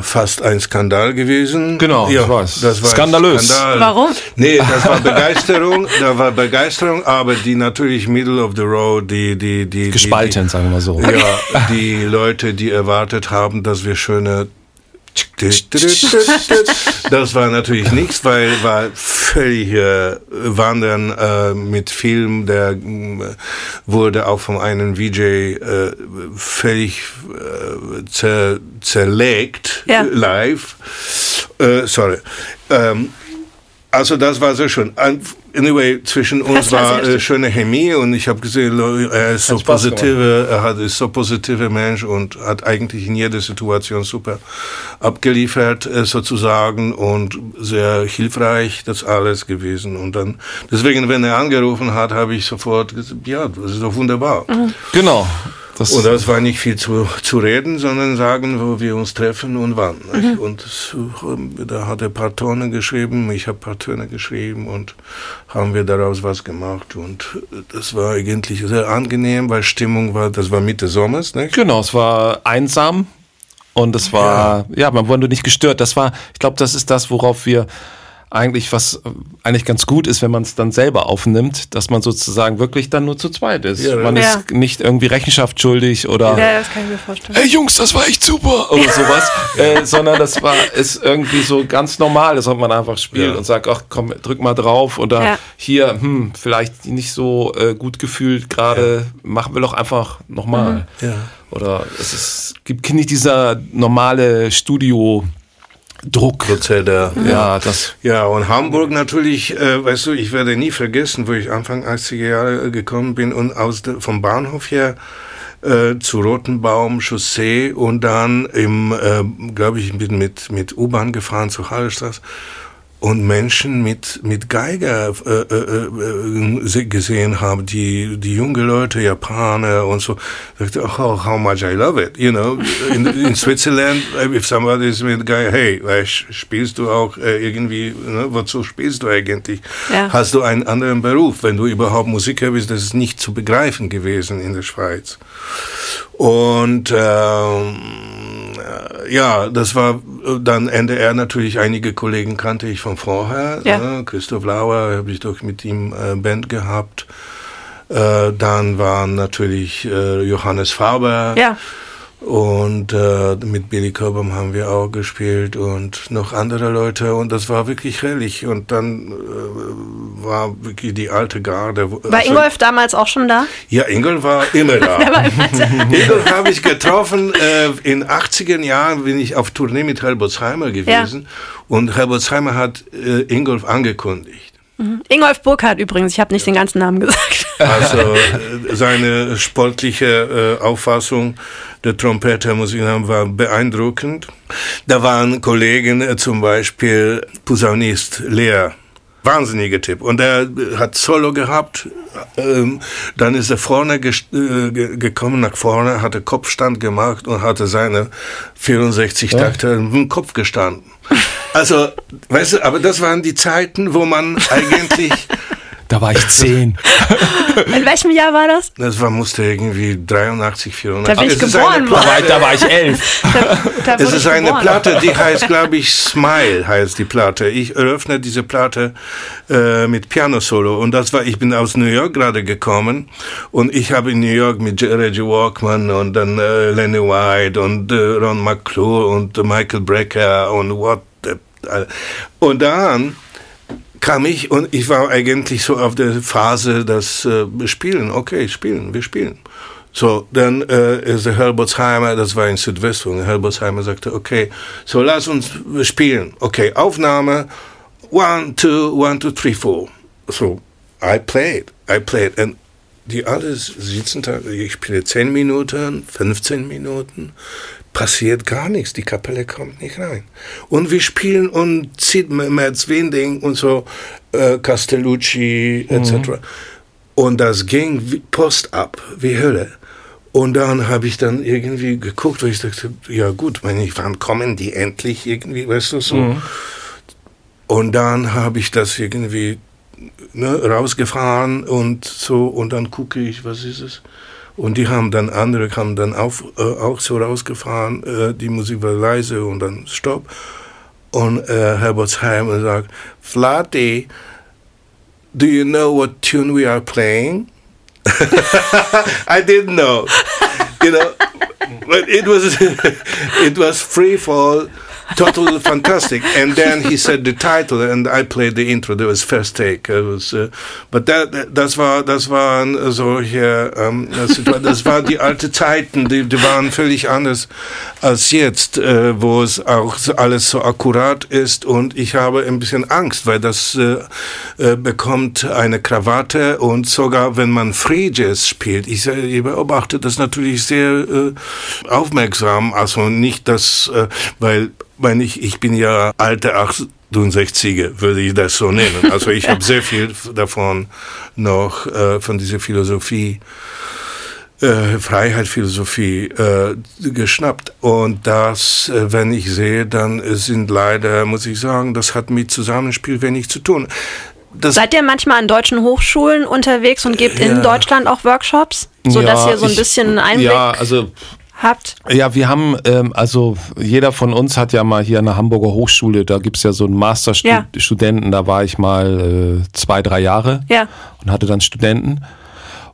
Fast ein Skandal gewesen. Genau, ja, das war ein Skandalös. Skandal. Warum? Nee, das war Begeisterung, da war Begeisterung, aber die natürlich Middle of the Road, die, die, die, Gespalten, sagen wir mal so. Die, ja, die Leute, die erwartet haben, dass wir schöne das war natürlich nichts, weil war völlig äh, Wandern äh, mit Film, der äh, wurde auch von einem VJ äh, völlig äh, zer, zerlegt Ja. live. Äh, sorry. Ähm, also das war sehr schön. An- Anyway, zwischen uns Das war war äh, schöne Chemie und ich habe gesehen, Leute, er ist so positive, er hat, ist so positiver Mensch und hat eigentlich in jeder Situation super abgeliefert äh, sozusagen und sehr hilfreich das alles gewesen. Und dann deswegen, wenn er angerufen hat, habe ich sofort gesagt, ja, das ist doch wunderbar. Genau. Das, Und das war nicht viel zu, zu reden, sondern sagen, wo wir uns treffen und wann. nicht? Und so, da hat er ein paar Töne geschrieben, ich habe ein paar Töne geschrieben und haben wir daraus was gemacht. Und das war eigentlich sehr angenehm, weil Stimmung war, das war Mitte Sommers, nicht? Genau, es war einsam und es war, ja, man wurde nicht gestört. Das war, ich glaube, das ist das, worauf wir eigentlich, was äh, eigentlich ganz gut ist, wenn man es dann selber aufnimmt, dass man sozusagen wirklich dann nur zu zweit ist. Ja, man ja. ist nicht irgendwie Rechenschaft schuldig oder Ja, das kann ich mir vorstellen. hey Jungs, das war echt super oder sowas, äh, sondern das war ist irgendwie so ganz normal, dass man einfach spielt Ja. und sagt, ach komm, drück mal drauf oder Ja. hier, hm, vielleicht nicht so äh, gut gefühlt gerade, machen wir doch einfach nochmal. Ja. Oder es ist, gibt nicht dieser normale Studio Druck. Prozedere. Ja, das Ja, und Hamburg natürlich, äh, weißt du, ich werde nie vergessen, wo ich Anfang 80er Jahre gekommen bin und aus de, vom Bahnhof her äh, zu Rotenbaum Chaussee und dann im, äh, glaube ich, bin mit, mit U-Bahn gefahren zur Hallerstraße und Menschen mit, mit Geiger äh, äh, äh, se- gesehen habe, die, die junge Leute, Japaner und so, sagte, oh, how much I love it, you know, in, in Switzerland, if somebody is with Geiger, hey, spielst du auch äh, irgendwie, ne, wozu spielst du eigentlich? Ja. Hast du einen anderen Beruf, wenn du überhaupt Musiker bist, das ist nicht zu begreifen gewesen in der Schweiz. Und ähm, äh, ja, das war äh, dann NDR natürlich, einige Kollegen kannte ich von vorher. Ja. Ne? Christoph Lauer habe ich doch mit ihm äh, Band gehabt. Äh, dann waren natürlich äh, Johannes Faber. Ja, Und äh, mit Billy Cobham haben wir auch gespielt und noch andere Leute und das war wirklich herrlich. Und dann äh, war wirklich die alte Garde. War also, Ingolf damals auch schon da? Ja, Ingolf war immer da. Ingolf habe ich getroffen. Äh, in 80er Jahren bin ich auf Tournee mit Herbolzheimer gewesen ja. und Herbolzheimer hat äh, Ingolf angekündigt. Mhm. Ingolf Burkhardt übrigens, ich habe nicht den ganzen Namen gesagt. Also äh, seine sportliche äh, Auffassung der Trompeter, muss ich sagen, war beeindruckend. Da waren Kollegen, äh, zum Beispiel Posaunist Lea, wahnsinniger Tipp. Und er hat Solo gehabt, ähm, dann ist er vorne äh, gekommen, nach vorne, hatte Kopfstand gemacht und hatte seine 64 Takte ja. im Kopf gestanden. Also, weißt du, aber das waren die Zeiten, wo man eigentlich Da war ich zehn. In welchem Jahr war das? Das war, musste irgendwie 83, 84. Da bin ich geboren. Platte, da war ich elf. Da, da es ist eine Platte, die heißt, glaube ich, Smile heißt die Platte. Ich eröffne diese Platte äh, mit Piano-Solo. Und das war, ich bin aus New York gerade gekommen. Und ich habe in New York mit Reggie Walkman und dann äh, Lenny White und äh, Ron McClure und Michael Brecker und what the, und dann kam ich und ich war eigentlich so auf der Phase, das äh, Spielen, okay, spielen, wir spielen. So, dann äh, ist der Herbolzheimer, das war in Südwestfunk, Herbolzheimer sagte, okay, so lass uns spielen. Okay, Aufnahme, one, two, one, two, three, four. So, I played, I played. Und die alle sitzen da, ich spiele 10 Minuten, 15 Minuten, passiert gar nichts, die Kapelle kommt nicht rein. Und wir spielen und zieht Merz Wending und so, äh, Castellucci etc. Mhm. Und das ging wie Post ab, wie Hölle. Und dann habe ich dann irgendwie geguckt, weil ich dachte, ja gut, wenn ich, wann kommen die endlich irgendwie, weißt du, so. Mhm. Und dann habe ich das irgendwie ne, rausgefahren und so, und dann gucke ich, was ist es? Und die haben dann, andere haben dann auch, äh, auch so rausgefahren, äh, die Musik war leise und dann Stopp. Und äh, Herbertsheim sagt, Flati, do you know what tune we are playing? I didn't know. You know, but it was, it was free fall totally fantastic. And then he said the title, and I played the intro. That was first take. Was, uh, but that, das war, das waren solche, ähm, das, das war die alte Zeiten, die, die waren völlig anders als jetzt, äh, wo es auch alles so akkurat ist. Und ich habe ein bisschen Angst, weil das äh, äh, bekommt eine Krawatte und sogar wenn man Free Jazz spielt, ich, ich beobachte das natürlich sehr äh, aufmerksam. Also nicht das, äh, weil meine ich, ich bin ja alte 68er, würde ich das so nennen. Also ich habe sehr viel davon noch äh, von dieser Philosophie, äh, Freiheitsphilosophie äh, geschnappt. Und das, äh, wenn ich sehe, dann sind leider, muss ich sagen, das hat mit Zusammenspiel wenig zu tun. Das Seid ihr manchmal an deutschen Hochschulen unterwegs und gebt ja. in Deutschland auch Workshops, sodass ja, ihr so ein ich, bisschen Einblick... Ja, also habt? Ja, wir haben, ähm, also jeder von uns hat ja mal hier an der Hamburger Hochschule, da gibt es ja so einen Masterstudenten, ja. da war ich mal äh, zwei, drei Jahre ja. und hatte dann Studenten.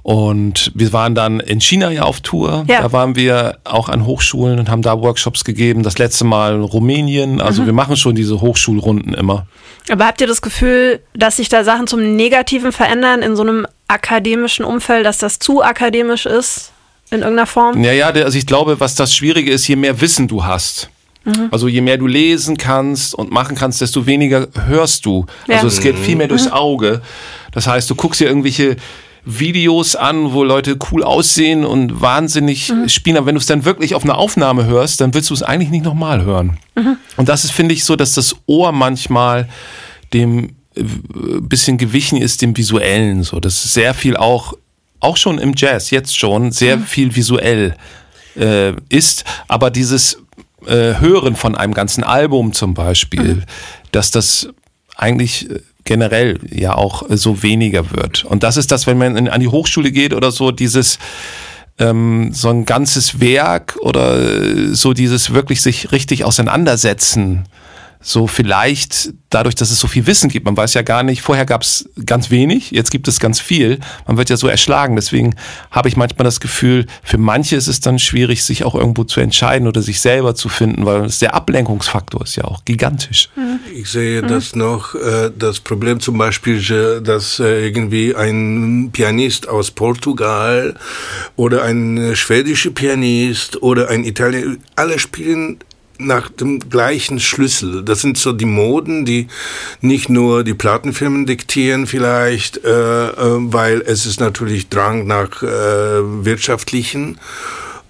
Und wir waren dann in China ja auf Tour. Ja. Da waren wir auch an Hochschulen und haben da Workshops gegeben. Das letzte Mal in Rumänien. Also mhm. wir machen schon diese Hochschulrunden immer. Aber habt ihr das Gefühl, dass sich da Sachen zum Negativen verändern in so einem akademischen Umfeld, dass das zu akademisch ist? In irgendeiner Form? Ja, ja, also ich glaube, was das Schwierige ist, je mehr Wissen du hast. Mhm. Also je mehr du lesen kannst und machen kannst, desto weniger hörst du. Ja. Also es geht viel mehr durchs mhm. Auge. Das heißt, du guckst dir irgendwelche Videos an, wo Leute cool aussehen und wahnsinnig mhm. spielen. Aber wenn du es dann wirklich auf einer Aufnahme hörst, dann willst du es eigentlich nicht nochmal hören. Mhm. Und das ist, finde ich, so, dass das Ohr manchmal dem äh, bisschen gewichen ist dem Visuellen. So, das ist sehr viel auch auch schon im Jazz, jetzt schon, sehr mhm. viel visuell äh, ist. Aber dieses äh, Hören von einem ganzen Album zum Beispiel, mhm. dass das eigentlich äh, generell ja auch so weniger wird. Und das ist das, wenn man in, an die Hochschule geht oder so, dieses ähm, so ein ganzes Werk oder so dieses wirklich sich richtig auseinandersetzen so vielleicht dadurch, dass es so viel Wissen gibt, man weiß ja gar nicht, vorher gab es ganz wenig, jetzt gibt es ganz viel, man wird ja so erschlagen. Deswegen habe ich manchmal das Gefühl, für manche ist es dann schwierig, sich auch irgendwo zu entscheiden oder sich selber zu finden, weil der Ablenkungsfaktor ist ja auch gigantisch. Mhm. Ich sehe mhm. das noch, äh, das Problem zum Beispiel, dass äh, irgendwie ein Pianist aus Portugal oder ein schwedischer Pianist oder ein Italiener, alle spielen nach dem gleichen Schlüssel. Das sind so die Moden, die nicht nur die Plattenfirmen diktieren vielleicht, äh, äh, weil es ist natürlich Drang nach äh, wirtschaftlichen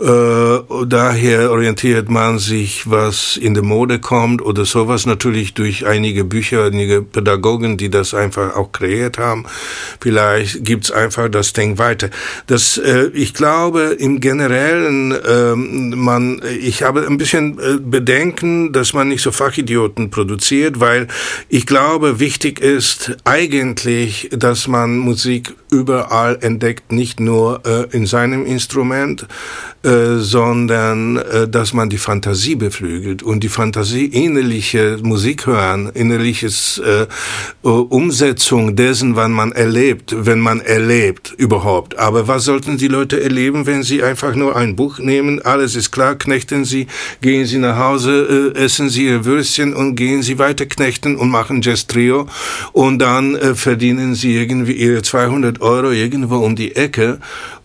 daher orientiert man sich, was in der Mode kommt oder sowas, natürlich durch einige Bücher, einige Pädagogen, die das einfach auch kreiert haben. Vielleicht gibt's einfach das Ding weiter. Das, äh, ich glaube, im Generellen, äh, man, ich habe ein bisschen äh, Bedenken, dass man nicht so Fachidioten produziert, weil ich glaube, wichtig ist eigentlich, dass man Musik überall entdeckt, nicht nur äh, in seinem Instrument, äh, sondern äh, dass man die Fantasie beflügelt und die Fantasie innerliche Musik hören, innerliches äh, äh, Umsetzung dessen, wann man erlebt, wenn man erlebt überhaupt. Aber was sollten die Leute erleben, wenn sie einfach nur ein Buch nehmen, alles ist klar, knechten sie, gehen sie nach Hause, äh, essen sie ihr Würstchen und gehen sie weiter knechten und machen Jazz Trio und dann äh, verdienen sie irgendwie ihre 200 Euro irgendwo um die Ecke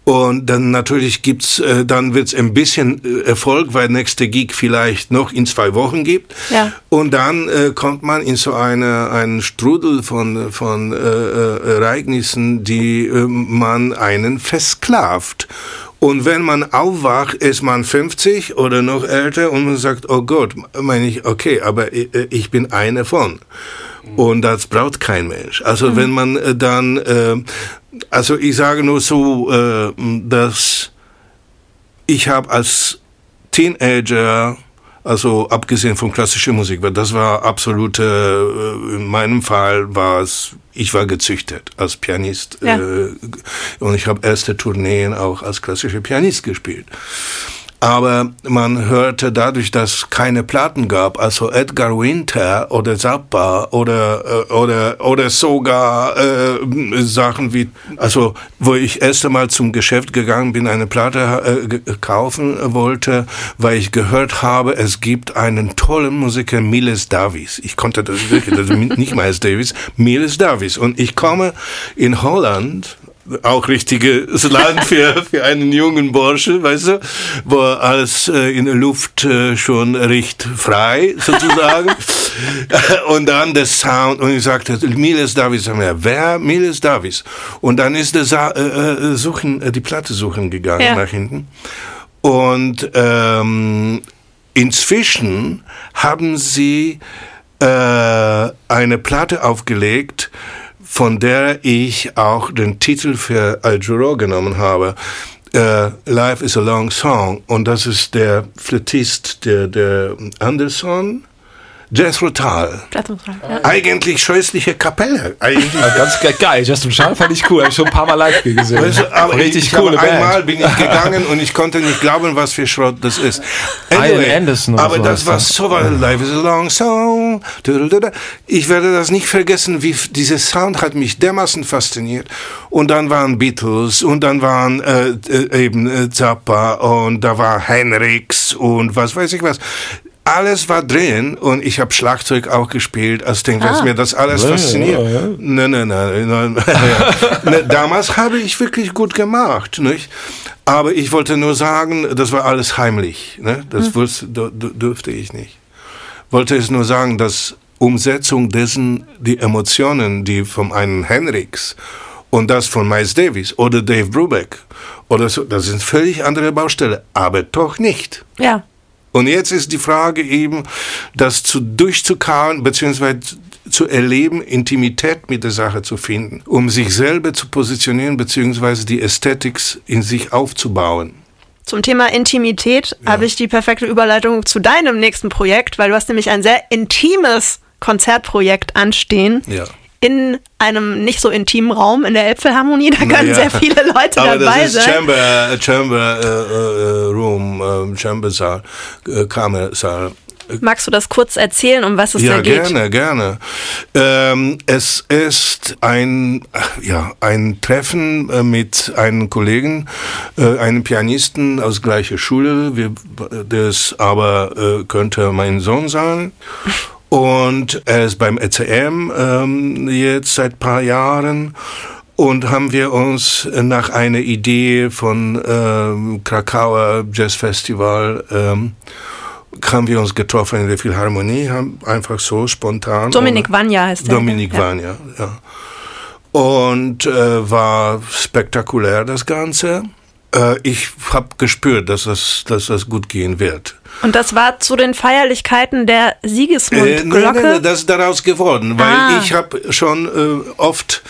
und dann natürlich gibt's, äh, dann wird's ein bisschen äh, Erfolg, weil nächste Gig vielleicht noch in zwei Wochen gibt. Ja. Und dann äh, kommt man in so eine einen Strudel von von äh, äh, Ereignissen, die äh, man einen versklavt. Und wenn man aufwacht, ist man 50 oder noch älter und man sagt, oh Gott, meine ich, okay, aber ich, äh, ich bin eine von. Und das braucht kein Mensch. Also mhm. wenn man äh, dann, äh, also ich sage nur so, äh, dass ich habe als Teenager also abgesehen von klassischer Musik, weil das war absolute, äh, in meinem Fall war es, ich war gezüchtet als Pianist ja. äh, und ich habe erste Tourneen auch als klassischer Pianist gespielt aber man hörte dadurch, dass keine Platten gab, also Edgar Winter oder Zappa oder äh, oder oder sogar äh, Sachen wie also wo ich erst einmal zum Geschäft gegangen bin, eine Platte äh, kaufen wollte, weil ich gehört habe, es gibt einen tollen Musiker Miles Davis. Ich konnte das wirklich, das nicht Miles Davis, Miles Davis und ich komme in Holland auch richtiges Land für, für einen jungen Bursche, weißt du, wo alles äh, in der Luft äh, schon riecht frei, sozusagen. und dann der Sound, und ich sagte, Miles Davis, wer? Miles Davis. Und dann ist der Sa äh, äh, suchen, äh, die Platte suchen gegangen ja. nach hinten. Und ähm, inzwischen haben sie äh, eine Platte aufgelegt, von der ich auch den Titel für Al Juro genommen habe. Uh, Life is a Long Song und das ist der Flötist, der, der Anderson, Jethro Tull. Ja. Eigentlich scheußliche Kapelle. Eigentlich. Ganz geil. Jethro Tull fand ich cool. Habe ich schon ein paar Mal live gesehen. Weißt du, aber Richtig ich, coole Band. Einmal bin ich gegangen und ich konnte nicht glauben, was für Schrott das ist. Anyway, Anderson aber so das war so, weil Life is a long song. Ich werde das nicht vergessen, wie dieser Sound hat mich dermaßen fasziniert. Und dann waren Beatles und dann waren äh, äh eben äh, Zappa und da war Henrix und was weiß ich was alles war drin und ich habe Schlagzeug auch gespielt, als Ding, ah. mir das alles ja, fasziniert. Ja, ja. Nein, nein, nein. nein. ne, damals habe ich wirklich gut gemacht, nicht? Aber ich wollte nur sagen, das war alles heimlich. Ne? Das hm. wusste, dürfte ich nicht. Wollte es nur sagen, dass Umsetzung dessen, die Emotionen, die von einem Henriks und das von Miles Davis oder Dave Brubeck oder so, das sind völlig andere Baustelle, aber doch nicht. Ja. Und jetzt ist die Frage eben, das zu durchzukauen, beziehungsweise zu erleben, Intimität mit der Sache zu finden, um sich selber zu positionieren, beziehungsweise die Ästhetik in sich aufzubauen. Zum Thema Intimität ja. habe ich die perfekte Überleitung zu deinem nächsten Projekt, weil du hast nämlich ein sehr intimes Konzertprojekt anstehen. Ja in einem nicht so intimen Raum in der Elbphilharmonie. Da können naja. sehr viele Leute Aber dabei das ist sein. Chamber, Chamber äh, äh, Room, äh, Chamber Saal, äh, Kammersaal. Magst du das kurz erzählen, um was es ja, da geht? Ja, gerne, gerne. Ähm, es ist ein, ja, ein Treffen äh, mit einem Kollegen, äh, einem Pianisten aus gleicher Schule. Wir, das aber äh, könnte mein Sohn sein. Und er ist beim ECM ähm, jetzt seit paar Jahren und haben wir uns nach einer Idee von ähm, Krakauer Jazz Festival ähm, haben wir uns getroffen in der Philharmonie, haben einfach so spontan. Dominik Vanya heißt der. Dominik ja. Vanya, ja. Und äh, war spektakulär das Ganze. Äh, ich habe gespürt, dass das, dass das gut gehen wird. Und das war zu den Feierlichkeiten der Siegesmundglocke? Äh, nein, nein, nein, das ist daraus geworden, weil ah. ich habe schon äh, oft,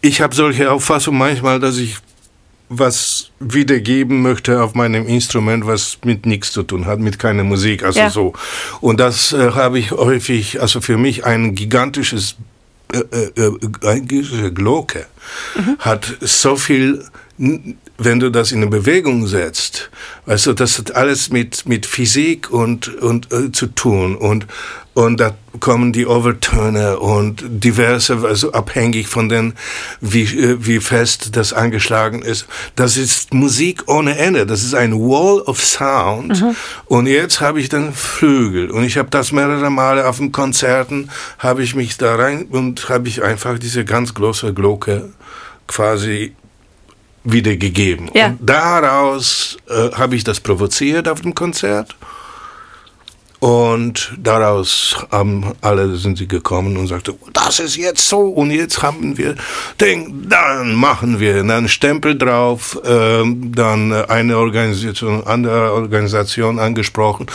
ich habe solche Auffassungen manchmal, dass ich was wiedergeben möchte auf meinem Instrument, was mit nichts zu tun hat, mit keiner Musik, also ja. so. Und das äh, habe ich häufig, also für mich ein gigantisches äh, äh, äh Glocke mhm. hat so viel wenn du das in eine Bewegung setzt, weißt du, das hat alles mit, mit Physik und, und äh, zu tun und, und da kommen die Overtöne und diverse, also abhängig von den, wie, äh, wie fest das angeschlagen ist. Das ist Musik ohne Ende. Das ist ein Wall of Sound. Mhm. Und jetzt habe ich dann Flügel. Und ich habe das mehrere Male auf den Konzerten, habe ich mich da rein und habe ich einfach diese ganz große Glocke quasi wiedergegeben. Ja. Und daraus äh, habe ich das provoziert auf dem Konzert. Und daraus haben alle sind sie gekommen und sagte, das ist jetzt so und jetzt haben wir den, dann machen wir einen Stempel drauf, äh, dann eine Organisation, andere Organisation angesprochen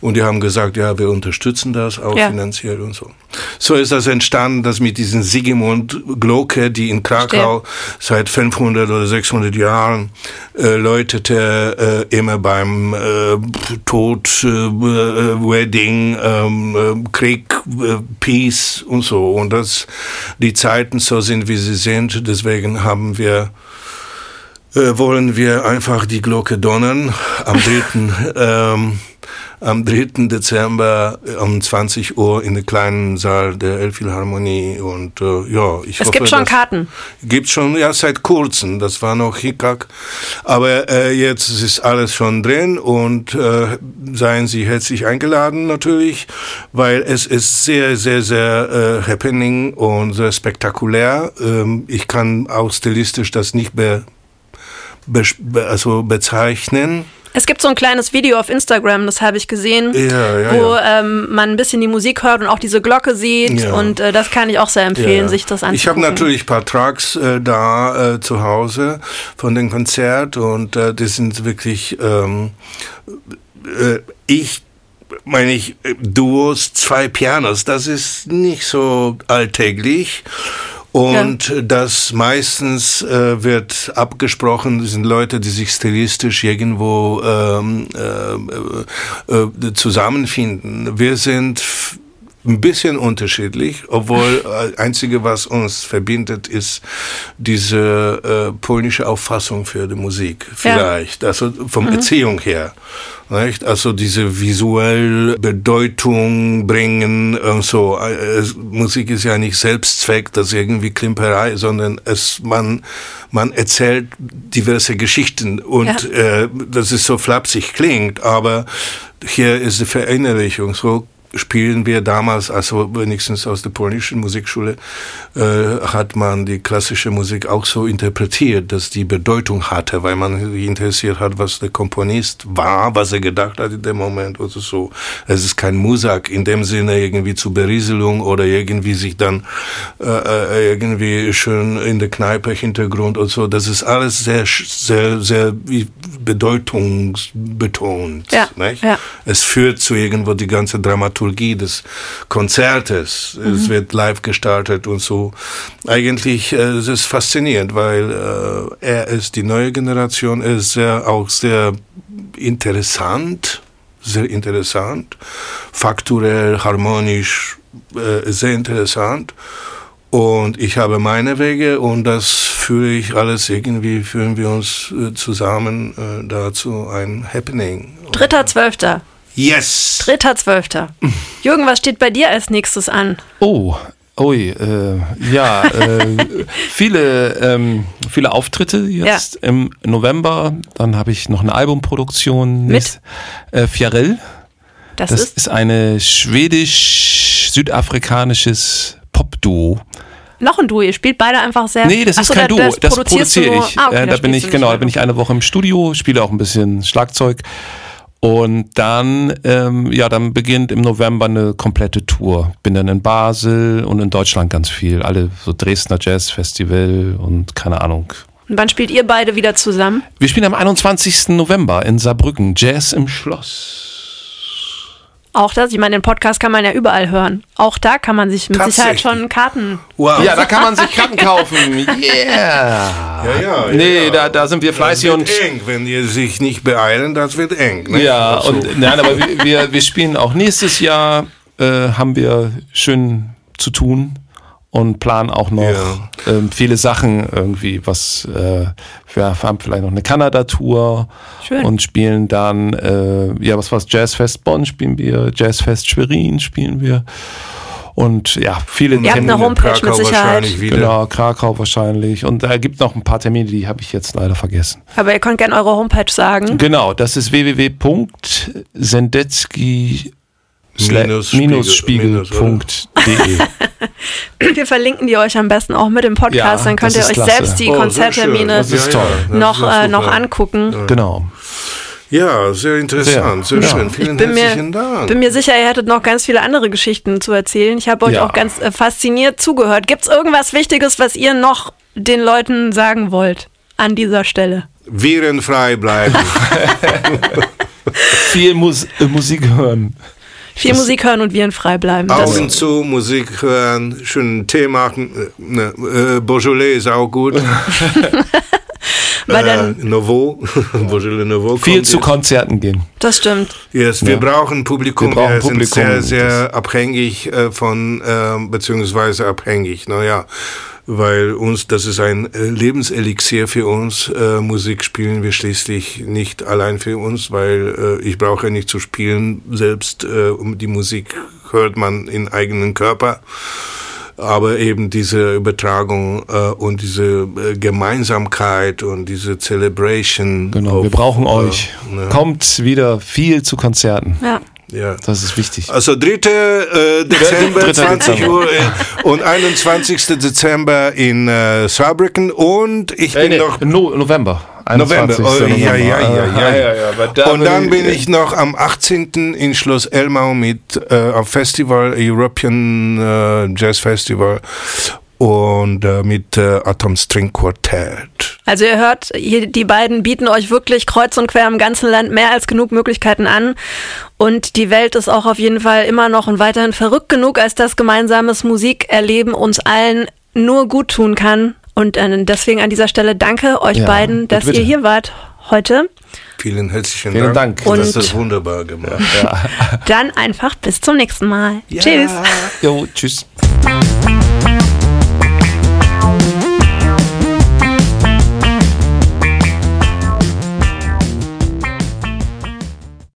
und die haben gesagt, ja, wir unterstützen das auch ja. finanziell und so. So ist das entstanden, dass mit diesen Sigmund Glocke, die in Krakau Stimmt. seit 500 oder 600 Jahren äh, läutete, äh, immer beim äh, Tod, äh, Wedding, ähm, äh, Krieg, äh, Peace und so. Und dass die Zeiten so sind, wie sie sind, deswegen haben wir wollen wir einfach die Glocke donnern am 3. ähm, am 3. Dezember äh, um 20 Uhr in der kleinen Saal der Elbphilharmonie und äh, ja, ich Es hoffe, gibt schon Karten. Gibt schon ja seit kurzem, das war noch Hickhack, aber äh, jetzt ist alles schon drin und äh, seien Sie herzlich eingeladen natürlich, weil es ist sehr sehr sehr äh, happening und sehr spektakulär. Ähm, ich kann auch stilistisch das nicht be, be also bezeichnen. Es gibt so ein kleines Video auf Instagram, das habe ich gesehen, ja, ja, wo ja. Ähm, man ein bisschen die Musik hört und auch diese Glocke sieht. Und äh, das kann ich auch sehr empfehlen, sich das anzugucken. Ich habe natürlich ein paar Tracks äh, da äh, zu Hause von dem Konzert und äh, die sind wirklich, ähm, äh, ich meine ich, Duos, zwei Pianos, das ist nicht so alltäglich. Und ja. das meistens äh, wird abgesprochen, das sind Leute, die sich stilistisch irgendwo ähm, äh, äh, äh zusammenfinden. Wir sind ein bisschen unterschiedlich, obwohl äh, einzige, was uns verbindet, ist diese äh, polnische Auffassung für die Musik. Vielleicht, ja. also vom mhm. Erziehung her. Nicht? Also diese visuelle Bedeutung bringen und so. Äh, Musik ist ja nicht Selbstzweck, das ist irgendwie Klimperei, sondern es, man, man erzählt diverse Geschichten und ja. äh, das ist so flapsig klingt, aber hier ist die Verinnerlichung so spielen wir damals, also wenigstens aus der polnischen Musikschule, äh, hat man die klassische Musik auch so interpretiert, dass die Bedeutung hatte, weil man sich interessiert hat, was der Komponist war, was er gedacht hat in dem Moment oder so. Es ist kein Musak in dem Sinne irgendwie zur Berieselung oder irgendwie sich dann äh, äh irgendwie schön in der Kneipe Hintergrund und so. Das ist alles sehr, sehr, sehr bedeutungsbetont. Ja, ja. Es führt zu irgendwo die ganze Dramaturgie Dramaturgie des Konzertes. Mhm. Es wird live gestartet und so. Eigentlich äh, es ist faszinierend, weil äh, er ist die neue Generation, er ist sehr, auch sehr interessant, sehr interessant, fakturell, harmonisch, äh, sehr interessant. Und ich habe meine Wege und das führe ich alles irgendwie, führen wir uns äh, zusammen äh, dazu ein Happening. Dritter, zwölfter. Yes! Dritter, zwölfter. Jürgen, was steht bei dir als nächstes an? Oh, Ui, äh, ja, äh, viele, ähm, viele Auftritte jetzt ja. im November. Dann habe ich noch eine Albumproduktion mit äh, Fiarell. Das, das ist? ist eine schwedisch-südafrikanisches Pop-Duo. Noch ein Duo, ihr spielt beide einfach sehr. Nee, das ist Achso, kein da, Duo, das, das produziere ich. Ah, okay, äh, da bin ich, genau, da bin ich eine Woche im Studio, spiele auch ein bisschen Schlagzeug. Und dann, ähm, ja, dann beginnt im November eine komplette Tour. Bin dann in Basel und in Deutschland ganz viel. Alle so Dresdner Jazz Festival und keine Ahnung. Und wann spielt ihr beide wieder zusammen? Wir spielen am 21. November in Saarbrücken, Jazz im Schloss. Auch das, ich meine, den Podcast kann man ja überall hören. Auch da kann man sich mit Sicherheit schon Karten. Wow. Ja, da kann man sich Karten kaufen. Yeah. Ja, ja. Nee, ja. Da, da sind wir fleißig das und. Wird eng, wenn die sich nicht beeilen, das wird eng. Ne? Ja, so. und nein, aber wir, wir, wir spielen auch nächstes Jahr, äh, haben wir schön zu tun und planen auch noch ja. ähm, viele Sachen irgendwie, was äh, wir haben vielleicht noch eine Kanada-Tour und spielen dann, äh, ja, was war's, Jazzfest Bonn spielen wir, Jazzfest Schwerin spielen wir und ja, viele Ihr habt eine Homepage Krakau mit Sicherheit. Genau, Krakau wahrscheinlich. Und da gibt noch ein paar Termine, die habe ich jetzt leider vergessen. Aber ihr könnt gerne eure Homepage sagen. Genau, das ist www.sendetsky minusspiegel.de. Wir verlinken die euch am besten auch mit dem Podcast, Ja, dann könnt ihr euch klasse. selbst die Oh, Konzerttermine noch, äh, noch angucken. Genau. Ja, sehr interessant, sehr, Sehr. schön. Ja. Vielen bin mir, herzlichen Dank. bin mir sicher, ihr hättet noch ganz viele andere Geschichten zu erzählen. Ich habe euch Ja. auch ganz äh, fasziniert zugehört. Gibt es irgendwas Wichtiges, was ihr noch den Leuten sagen wollt an dieser Stelle? Virenfrei bleiben. Viel Mus äh, Musik hören. Viel Musik hören und virenfrei bleiben. Das, Augen zu, Musik hören, schönen Tee machen. Äh, Ne, äh, Beaujolais ist auch gut. weil äh, dann, Nouveau. Beaujolais Nouveau. Viel kommt zu jetzt. Konzerten gehen. das stimmt. Yes, wir Ja. brauchen Publikum. Wir brauchen wir sind Publikum, sehr, sehr das- abhängig äh, von, äh, beziehungsweise abhängig, naja, weil uns, das ist ein äh, Lebenselixier für uns. Äh, Musik spielen wir schließlich nicht allein für uns, weil äh, ich brauche nicht zu spielen. Selbst äh, um die Musik hört man in eigenen Körper. Aber eben diese Übertragung äh, und diese äh, Gemeinsamkeit und diese Celebration. Genau, auf, wir brauchen äh, euch. ne? Kommt wieder viel zu Konzerten. Ja. Ja. Das ist wichtig. Also 3. Äh, Dezember, Dritter 20 Dezember. Uhr äh, und 21. Dezember in äh, Saarbrücken und ich bin Äh, nee, noch no November. November. 21. Oh, ja, ja, ja, Ah, ja. aber da und dann will bin ich noch am 18. in Schloss Elmau mit äh, auf Festival European äh, Jazz Festival und äh, mit äh, Atom String Quartet. Also ihr hört, hier, die beiden bieten euch wirklich kreuz und quer im ganzen Land mehr als genug Möglichkeiten an. Und die Welt ist auch auf jeden Fall immer noch und weiterhin verrückt genug, als dass gemeinsames Musikerleben uns allen nur gut tun kann. Und äh, deswegen an dieser Stelle danke euch Ja, beiden, dass bitte. ihr hier wart heute. Vielen herzlichen Vielen Dank. Dank. Das Und- ist wunderbar gemacht. Dann einfach bis zum nächsten Mal. Tschüss. Jo, tschüss.